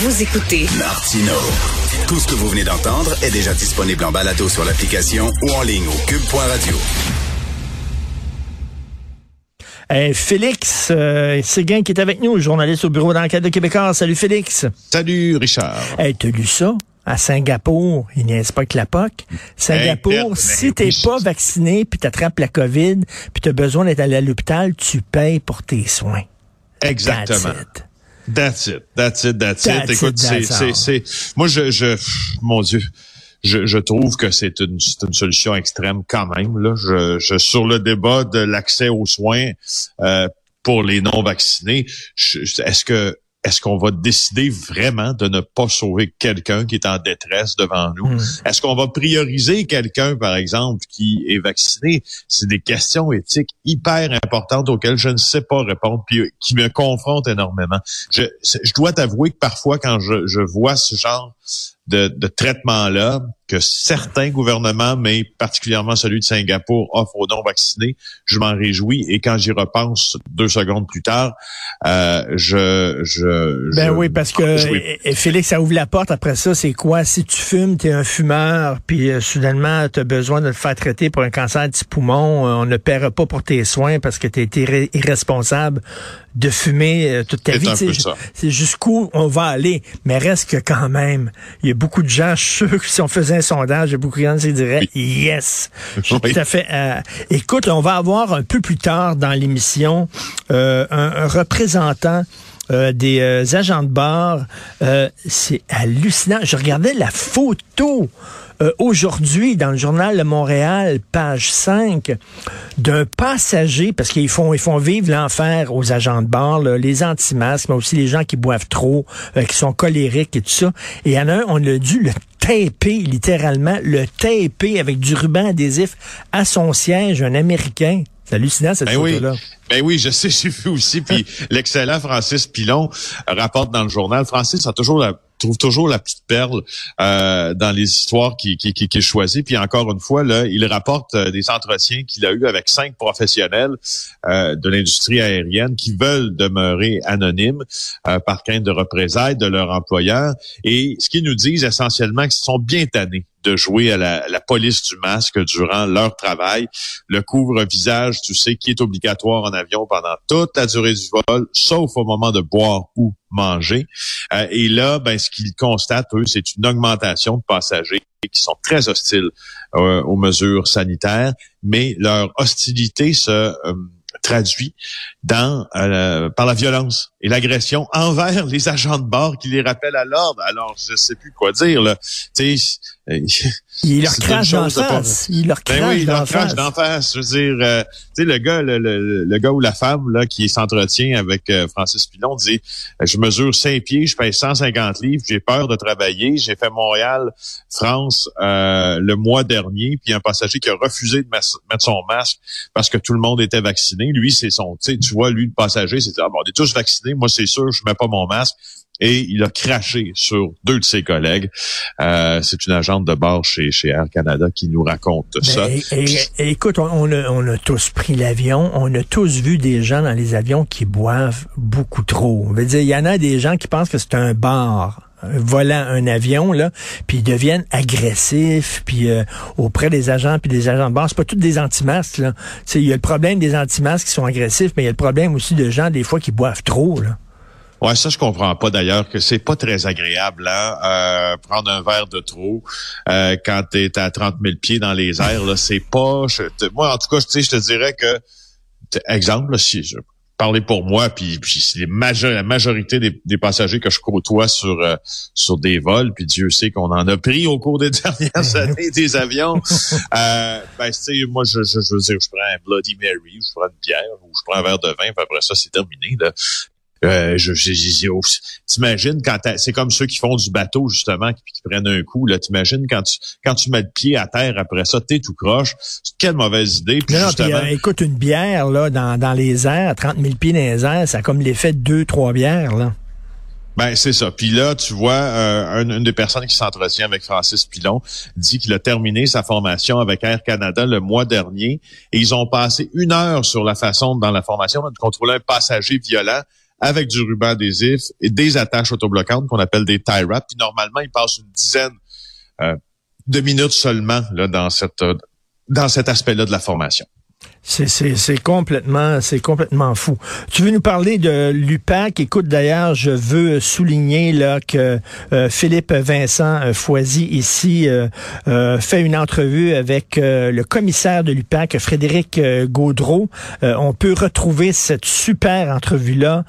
Vous écoutez Martino. Tout ce que vous venez d'entendre est déjà disponible en balado sur l'application ou en ligne au cube.radio. Hey, Félix euh, Séguin qui est avec nous, journaliste au bureau d'enquête de Québécois. Salut Félix. Salut Richard. Hey, t'as lu ça? À Singapour, il n'y a pas que la POC. Singapour, Hey, si ben, t'es pas vacciné puis t'attrapes la COVID puis t'as besoin d'être allé à l'hôpital, tu payes pour tes soins. Exactement. That's it. That's it. That's it. That's it. That's Écoute, c'est, c'est, c'est, moi, je, je, mon Dieu, je, je trouve que c'est une, c'est une solution extrême quand même, là. Je, je, sur le débat de l'accès aux soins, euh, pour les non-vaccinés, est-ce que, est-ce qu'on va décider vraiment de ne pas sauver quelqu'un qui est en détresse devant nous? Hmm. Est-ce qu'on va prioriser quelqu'un, par exemple, qui est vacciné? C'est des questions éthiques hyper importantes auxquelles je ne sais pas répondre, puis qui me confrontent énormément. Je dois t'avouer que parfois, quand je, je vois ce genre de, de traitement-là, que certains gouvernements, mais particulièrement celui de Singapour, offrent aux non-vaccinés, je m'en réjouis. Et quand j'y repense deux secondes plus tard, euh, je, je... Ben je- oui, parce que je- et- et Félix, ça ouvre la porte. Après ça, c'est quoi? Si tu fumes, t'es un fumeur, puis euh, soudainement, t'as besoin de te faire traiter pour un cancer du poumon, euh, on ne paiera pas pour tes soins parce que t'as été irresponsable de fumer euh, toute ta vie. C'est jusqu'où on va aller. Mais reste que quand même, il y a beaucoup de gens, je suis sûr que si on faisait un sondage, il y a beaucoup de gens qui diraient yes. Je suis Oui. tout à fait. euh, écoute, là, on va avoir un peu plus tard dans l'émission euh, un, un représentant euh, des euh, agents de bar. Euh, c'est hallucinant. Je regardais la photo. Euh, Aujourd'hui, dans le journal de Montréal, page 5, d'un passager, parce qu'ils font, ils font vivre l'enfer aux agents de bar, là, les anti-masques, mais aussi les gens qui boivent trop, euh, qui sont colériques et tout ça. Et il y en a un, on a dû le taper, littéralement, le taper avec du ruban adhésif à son siège, un Américain. C'est hallucinant, cette Ben oui. photo-là. Ben oui, je sais, j'ai vu aussi. Puis l'excellent Francis Pilon rapporte dans le journal. Francis a toujours la, trouve toujours la petite perle euh, dans les histoires qu'il qui, qui, choisit. Puis encore une fois, là, il rapporte euh, des entretiens qu'il a eu avec cinq professionnels euh, de l'industrie aérienne qui veulent demeurer anonymes par crainte de représailles de leur employeur. Et ce qu'ils nous disent essentiellement, qu'ils sont bien tannés de jouer à la, police du masque durant leur travail. Le couvre-visage, tu sais, qui est obligatoire en avion pendant toute la durée du vol, sauf au moment de boire ou manger. Euh, et là, ben, ce qu'ils constatent, eux, c'est une augmentation de passagers qui sont très hostiles euh, aux mesures sanitaires, mais leur hostilité se euh, traduit dans par la violence et l'agression envers les agents de bord qui les rappellent à l'ordre. Alors, je sais plus quoi dire. Là. Tu sais, euh, Il leur crache une dans la chose de pas- face. Il leur crache ben oui, crache face. d'en face. Je veux dire, euh, tu sais, le gars, le, le, le gars ou la femme là qui s'entretient avec euh, Francis Pilon dit euh, Je mesure 5 pieds, je pèse 150 livres, j'ai peur de travailler, j'ai fait Montréal, France euh, le mois dernier, puis un passager qui a refusé de mettre son masque parce que tout le monde était vacciné. Lui, c'est son, tu vois, lui, le passager, c'est ah, bon, on est tous vaccinés, moi c'est sûr, je mets pas mon masque. Et il a craché sur deux de ses collègues. Euh, c'est une agente de bord chez, chez Air Canada qui nous raconte ça. Ben, et- et- et écoute, on, on a, on a tous pris l'avion. On a tous vu des gens dans les avions qui boivent beaucoup trop. On veut dire, il y en a des gens qui pensent que c'est un bar volant un avion là, puis ils deviennent agressifs, puis euh, auprès des agents puis des agents de bord, c'est pas tous des anti-masques là. Il y a le problème des anti-masques qui sont agressifs, mais il y a le problème aussi de gens des fois qui boivent trop là. Ouais, ça je comprends pas d'ailleurs que c'est pas très agréable là, euh, prendre un verre de trop euh, quand t'es à 30 000 pieds dans les airs là, c'est pas. je moi en tout cas, je te dirais que exemple, là, si je parlais pour moi, puis, puis c'est les la majorité des, des passagers que je côtoie sur euh, sur des vols, puis Dieu sait qu'on en a pris au cours des dernières années des avions. euh, ben, tu sais, moi, je, je, je veux dire, je prends un Bloody Mary, ou je prends une bière, ou je prends un verre de vin, puis après ça, c'est terminé. Là. Euh, je, je, je- t'imagines quand c'est comme ceux qui font du bateau justement qui, qui prennent un coup là t'imagines quand tu quand tu mets le pied à terre après ça t'es tout croche quelle mauvaise idée puis Non, non, puis, justement euh, écoute, une bière là, dans, dans les airs, à 30 000 pieds dans les airs, ça a comme l'effet de deux, trois bières. Là. Ben c'est ça. Puis là, tu vois, euh, une, une des personnes qui s'entretient avec Francis Pilon dit qu'il a terminé sa formation avec Air Canada le mois dernier et ils ont passé une heure sur la façon dans la formation de contrôler un passager violent avec du ruban adhésif et des attaches autobloquantes qu'on appelle des tie wraps. Puis normalement, il passe une dizaine euh, de minutes seulement là, dans cette dans cet aspect-là de la formation. C'est complètement, complètement fou. Tu veux nous parler de l'UPAC? Écoute, d'ailleurs, je veux souligner là que euh, Philippe Vincent euh, Foisy ici euh, fait une entrevue avec le commissaire de l'UPAC, Frédéric Gaudreau. on peut retrouver cette super entrevue-là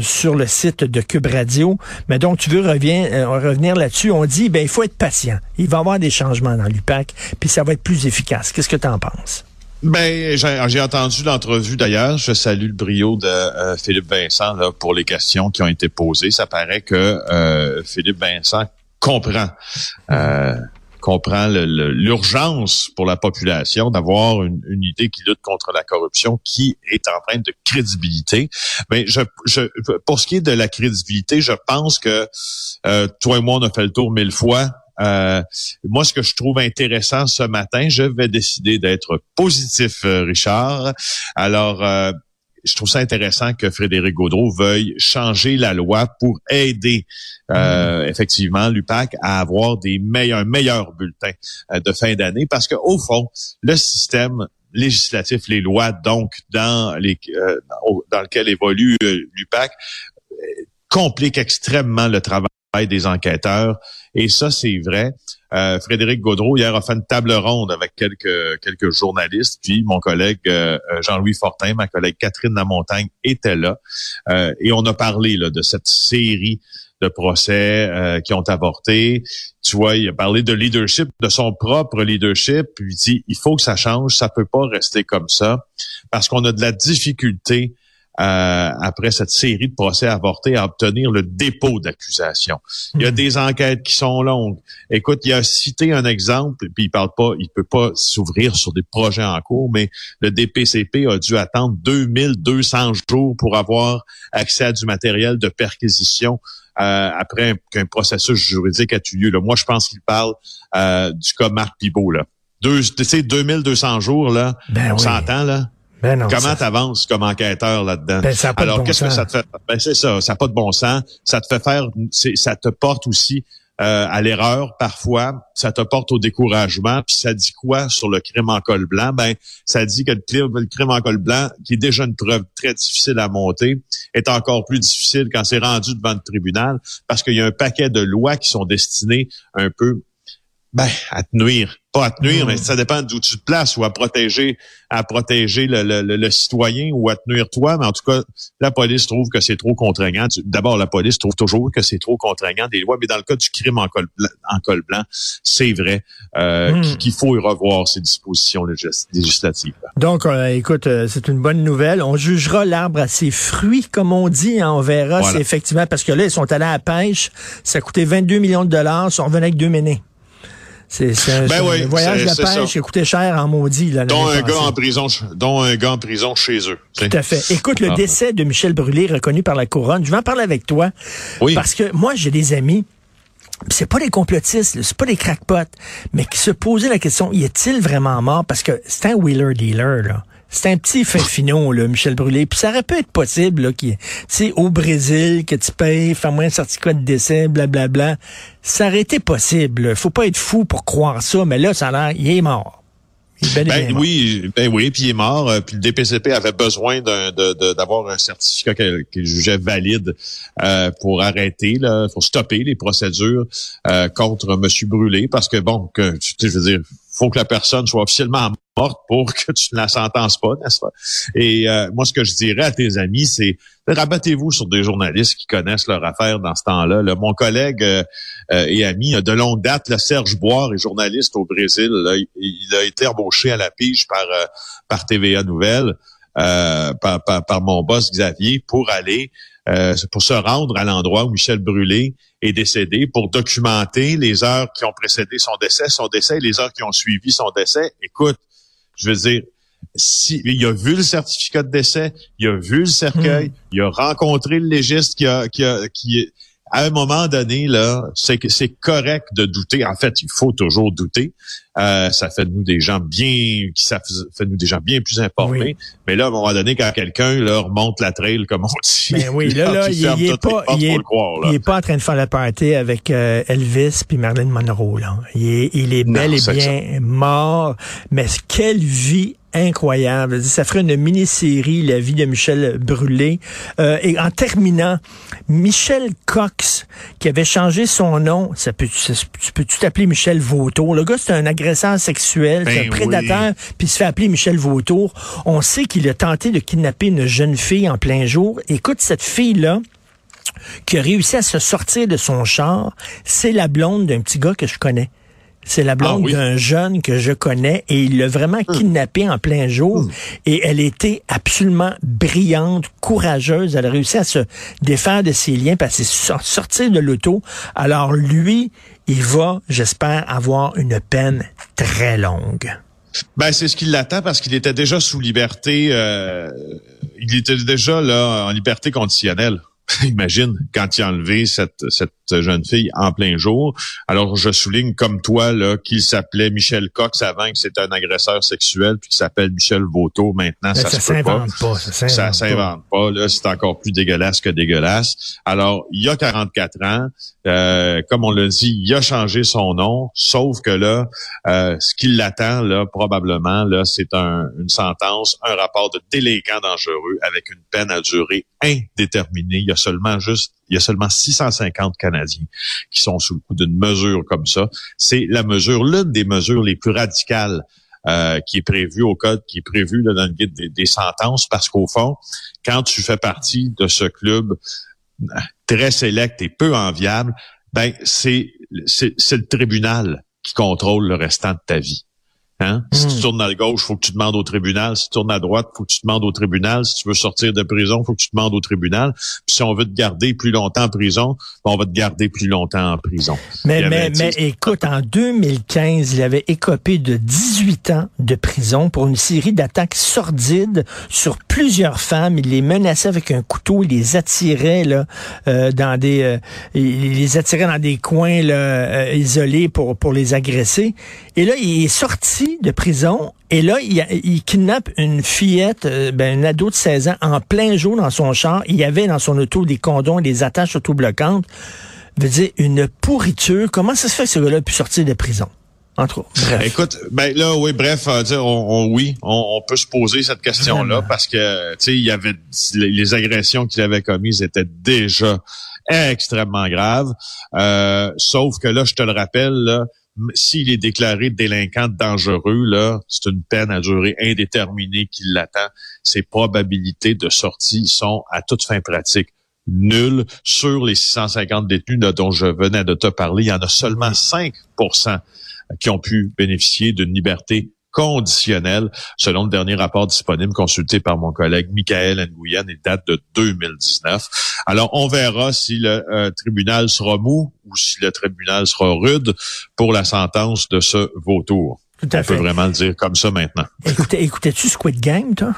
sur le site de Cube Radio. Mais donc, tu veux revenir là-dessus. On dit, ben, il faut être patient. Il va y avoir des changements dans l'UPAC, puis ça va être plus efficace. Qu'est-ce que tu en penses? Ben, j'ai entendu l'entrevue d'ailleurs. Je salue le brio de euh, Philippe Vincent là, pour les questions qui ont été posées. Ça paraît que euh, Philippe Vincent comprend. Euh, comprend l'urgence pour la population d'avoir une unité qui lutte contre la corruption qui est en train de crédibilité. Mais je, je, pour ce qui est de la crédibilité, je pense que euh, toi et moi, on a fait le tour mille fois. Euh, moi, ce que je trouve intéressant ce matin, je vais décider d'être positif, euh, Richard. Alors, euh, je trouve ça intéressant que Frédéric Gaudreau veuille changer la loi pour aider euh, effectivement l'UPAC à avoir des meilleurs, meilleurs bulletins de fin d'année parce que au fond, le système législatif, les lois donc dans les dans lequel évolue l'UPAC complique extrêmement le travail des enquêteurs. Et ça, c'est vrai. Euh, Frédéric Gaudreau, hier, a fait une table ronde avec quelques quelques journalistes. Puis mon collègue euh, Jean-Louis Fortin, ma collègue Catherine Lamontagne était là. Euh, et on a parlé là, de cette série de procès qui ont avorté. Tu vois, il a parlé de leadership, de son propre leadership, puis il dit, il faut que ça change, ça peut pas rester comme ça, parce qu'on a de la difficulté euh, après cette série de procès avortés, à obtenir le dépôt d'accusation. Il y a hmm. des enquêtes qui sont longues. Écoute, il a cité un exemple, puis il parle pas, il peut pas s'ouvrir sur des projets en cours, mais le DPCP a dû attendre 2200 jours pour avoir accès à du matériel de perquisition euh, après qu'un processus juridique ait eu lieu. Moi, je pense qu'il parle euh, du cas Marc Pibot. Là. Deux, tu sais, 2200 jours, là, ben on s'entend, là? Ben Comment t'avances comme enquêteur là-dedans? Ben, Alors, qu'est-ce que ça te fait? Ben, c'est ça, ça n'a pas de bon sens. Ça te fait faire, ça te porte aussi euh, à l'erreur parfois, ça te porte au découragement. Puis ça dit quoi sur le crime en col blanc? Ben, ça dit que le crime, le crime en col blanc, qui est déjà une preuve très difficile à monter, est encore plus difficile quand c'est rendu devant le tribunal, parce qu'il y a un paquet de lois qui sont destinées un peu ben, à te nuire. Pas à te nuire, mais hmm. ça dépend d'où tu te places ou à protéger, à protéger le, le, le, citoyen ou à te nuire toi. Mais en tout cas, la police trouve que c'est trop contraignant. D'abord, la police trouve toujours que c'est trop contraignant des lois, mais dans le cas du crime en col blanc, en col blanc c'est vrai euh, hmm. qu'il faut y revoir ces dispositions législatives. Donc, euh, écoute, euh, c'est une bonne nouvelle. On jugera l'arbre à ses fruits, comme on dit. Hein. on verra si effectivement, parce que là, ils sont allés à la pêche. Ça a coûté 22 millions de dollars. Ils sont revenus avec deux ménés. C'est un, ben voyage de pêche qui a coûté cher en maudit. Là, dont un gars en prison, dont un gars en prison chez eux. Tout à fait. Écoute, le ah. décès de Michel Brûlé reconnu par la couronne, je vais en parler avec toi. Oui. Parce que moi, j'ai des amis c'est pas des complotistes, c'est pas des crackpots, mais qui se posaient la question, y est-il vraiment mort? Parce que c'est un wheeler dealer, là. C'est un petit fin finon, là, Michel Brûlé. Puis ça aurait pu être possible, là, qui, tu sais, au Brésil, que tu payes, faire moins un certificat de décès, blablabla. Bla, bla. Ça aurait été possible. Faut pas être fou pour croire ça, mais là, ça a l'air, il est mort. Ben oui, ben oui, puis il est mort. Euh, puis le DPCP avait besoin d'avoir un certificat qu'il jugeait valide euh, pour arrêter, là, pour stopper les procédures euh, contre Monsieur Brûlé, parce que bon, que je veux dire, faut que la personne soit officiellement morte pour que tu ne la sentences pas, n'est-ce pas? Et euh, moi, ce que je dirais à tes amis, c'est rabattez-vous sur des journalistes qui connaissent leur affaire dans ce temps-là. Mon collègue euh, euh, et ami de longue date, le Serge Boire, est journaliste au Brésil. il, a été embauché à la pige par, par TVA Nouvelle, par, par, par, mon boss Xavier, pour aller, pour se rendre à l'endroit où Michel Brûlé est décédé pour documenter les heures qui ont précédé son décès, son décès et les heures qui ont suivi son décès. Écoute, je veux dire, si, il a vu le certificat de décès, il a vu le cercueil, hmm. il a rencontré le légiste qui a, qui a, qui à un moment donné, là, c'est que c'est correct de douter. En fait, il faut toujours douter. Euh, ça fait de nous des gens bien, ça fait de nous des gens bien plus informés. Mais là, à un moment donné, quand quelqu'un là remonte la trail, comme on dit, ben oui, là, là, il, est pas, il, est, pas en train de faire la party avec euh, Elvis puis Marilyn Monroe. Là. Il est, il est bel et bien mort. Mais quelle vie incroyable. Ça ferait une mini-série, La vie de Michel Brûlé. Euh, et en terminant, Michel Cox, qui avait changé son nom, ça peut, tu peux-tu t'appeler Michel Vautour? Le gars, c'est un agresseur sexuel, c'est un ben prédateur, puis il se fait appeler Michel Vautour. On sait qu'il a tenté de kidnapper une jeune fille en plein jour. Écoute, cette fille-là, qui a réussi à se sortir de son char, c'est la blonde d'un petit gars que je connais. C'est la blonde ah d'un jeune que je connais et il l'a vraiment hum. kidnappée en plein jour. Hum. Et elle était absolument brillante, courageuse. Elle a réussi à se défaire de ses liens, parce sortir de l'auto. Alors lui, il va, j'espère, avoir une peine très longue. Ben c'est ce qui l'attend parce qu'il était déjà sous liberté. Euh, il était déjà là en liberté conditionnelle. Imagine quand il a enlevé cette, cette jeune fille en plein jour. Alors, je souligne comme toi là qu'il s'appelait Michel Cox avant que c'était un agresseur sexuel, puis qu'il s'appelle Michel Vauto maintenant. ça, ça s'invente pas. Ça s'invente pas. Là, c'est encore plus dégueulasse que dégueulasse. Alors, il y a 44 ans. Euh, comme on l'a dit, il a changé son nom, sauf que là, euh, ce qui l'attend, là, probablement, là, c'est un, une sentence, un rapport de délinquant dangereux avec une peine à durée indéterminée. Il y a seulement juste il y a seulement 650 Canadiens qui sont sous le coup d'une mesure comme ça. C'est la mesure, l'une des mesures les plus radicales euh, qui est prévue au code, qui est prévue dans le guide des, sentences, parce qu'au fond, quand tu fais partie de ce club euh, très sélect et peu enviable, ben c'est c'est le tribunal qui contrôle le restant de ta vie. Hein? Si tu hmm. tournes à gauche, faut que tu demandes au tribunal. Si tu tournes à droite, faut que tu demandes au tribunal. Si tu veux sortir de prison, faut que tu demandes au tribunal. Puis si on veut te garder plus longtemps en prison, ben, on va te garder plus longtemps en prison. Mais, mais, mais écoute, en 2015, il avait écopé de 18 ans de prison pour une série d'attaques sordides sur plusieurs femmes. Il les menaçait avec un couteau, il les attirait là, euh, dans des, euh, il les attirait dans des coins là, euh, isolés pour, pour les agresser. Et là, il est sorti de prison et là, il, il kidnappe une fillette, euh, ben, une ado de 16 ans, en plein jour dans son char. Il y avait dans son auto des condoms et des attaches autobloquantes. Veut dire, une pourriture. Comment ça se fait que ce gars-là a pu sortir de prison? Entre autres. Bref. Écoute, ben là, oui, bref, euh, on, oui, on, peut se poser cette question-là parce que, tu sais, il y avait les agressions qu'il avait commises étaient déjà extrêmement graves. Euh, sauf que là, je te le rappelle, là, s'il est déclaré délinquant dangereux, là, c'est une peine à durée indéterminée qui l'attend. Ses probabilités de sortie sont à toute fin pratique nulles. Sur les 650 détenus dont je venais de te parler, il y en a seulement 5% qui ont pu bénéficier d'une liberté conditionnel, selon le dernier rapport disponible consulté par mon collègue Michael Nguyen et date de 2019. Alors, on verra si le euh, tribunal sera mou ou si le tribunal sera rude pour la sentence de ce vautour. Tout à on peut vraiment le dire comme ça maintenant. Écoutez, écoutais-tu Squid Game, toi?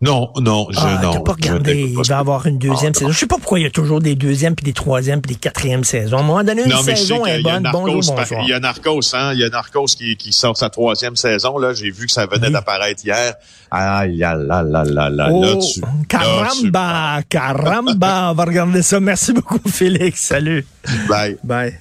Non, non, je ah, non. pas regardé. il va avoir une deuxième ah, saison. Je sais pas pourquoi il y a toujours des deuxièmes, puis des troisièmes, puis des quatrièmes saisons. À un moment donné, une saison est bonne. Bonjour, bonsoir. Il y a Narcos, hein. Il y a Narcos qui, qui sort sa troisième saison. Là, j'ai vu que ça venait d'apparaître hier. Aïe, là, là, là, là, là, oh, là, caramba, caramba. On va regarder ça. Merci beaucoup, Félix. Salut. Bye. Bye.